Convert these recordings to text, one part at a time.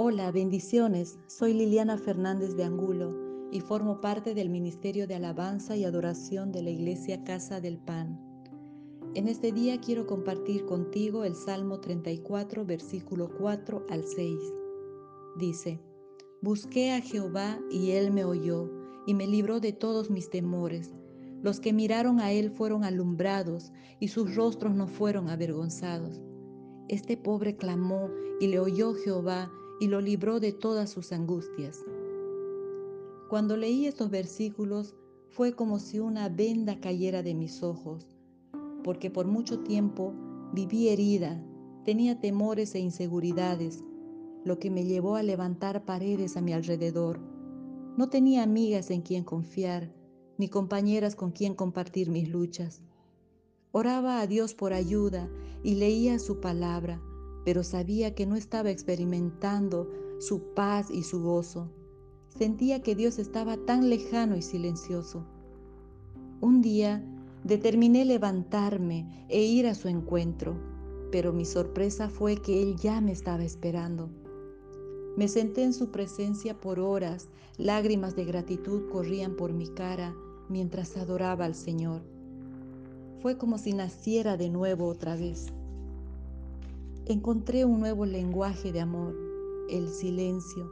Hola, bendiciones. Soy Liliana Fernández de Angulo y formo parte del Ministerio de Alabanza y Adoración de la Iglesia Casa del Pan. En este día quiero compartir contigo el Salmo 34, versículo 4 al 6. Dice, Busqué a Jehová y él me oyó y me libró de todos mis temores. Los que miraron a él fueron alumbrados y sus rostros no fueron avergonzados. Este pobre clamó y le oyó Jehová y lo libró de todas sus angustias. Cuando leí estos versículos fue como si una venda cayera de mis ojos, porque por mucho tiempo viví herida, tenía temores e inseguridades, lo que me llevó a levantar paredes a mi alrededor. No tenía amigas en quien confiar, ni compañeras con quien compartir mis luchas. Oraba a Dios por ayuda y leía su palabra, pero sabía que no estaba experimentando su paz y su gozo. Sentía que Dios estaba tan lejano y silencioso. Un día determiné levantarme e ir a su encuentro, pero mi sorpresa fue que Él ya me estaba esperando. Me senté en su presencia por horas, lágrimas de gratitud corrían por mi cara mientras adoraba al Señor. Fue como si naciera de nuevo otra vez. Encontré un nuevo lenguaje de amor, el silencio.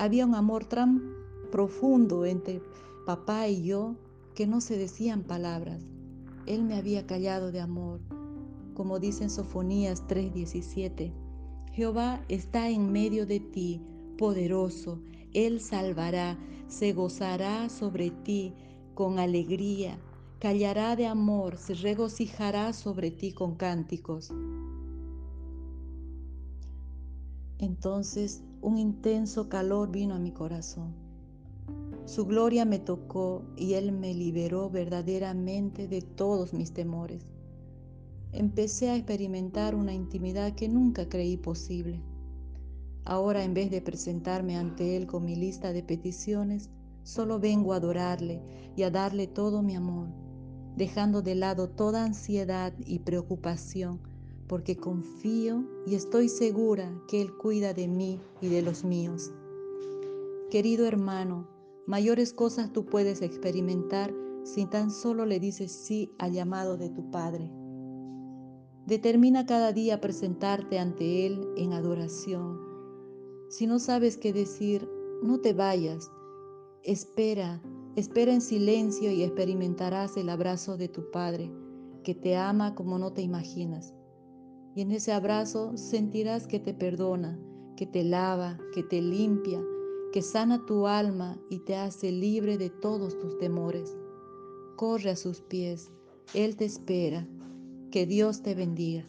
Había un amor tan profundo entre papá y yo que no se decían palabras. Él me había callado de amor, como dice en Sofonías 3:17. Jehová está en medio de ti, poderoso. Él salvará, se gozará sobre ti con alegría, callará de amor, se regocijará sobre ti con cánticos. Entonces un intenso calor vino a mi corazón. Su gloria me tocó y Él me liberó verdaderamente de todos mis temores. Empecé a experimentar una intimidad que nunca creí posible. Ahora en vez de presentarme ante Él con mi lista de peticiones, solo vengo a adorarle y a darle todo mi amor, dejando de lado toda ansiedad y preocupación porque confío y estoy segura que Él cuida de mí y de los míos. Querido hermano, mayores cosas tú puedes experimentar si tan solo le dices sí al llamado de tu Padre. Determina cada día presentarte ante Él en adoración. Si no sabes qué decir, no te vayas. Espera, espera en silencio y experimentarás el abrazo de tu Padre, que te ama como no te imaginas. Y en ese abrazo sentirás que te perdona, que te lava, que te limpia, que sana tu alma y te hace libre de todos tus temores. Corre a sus pies, Él te espera. Que Dios te bendiga.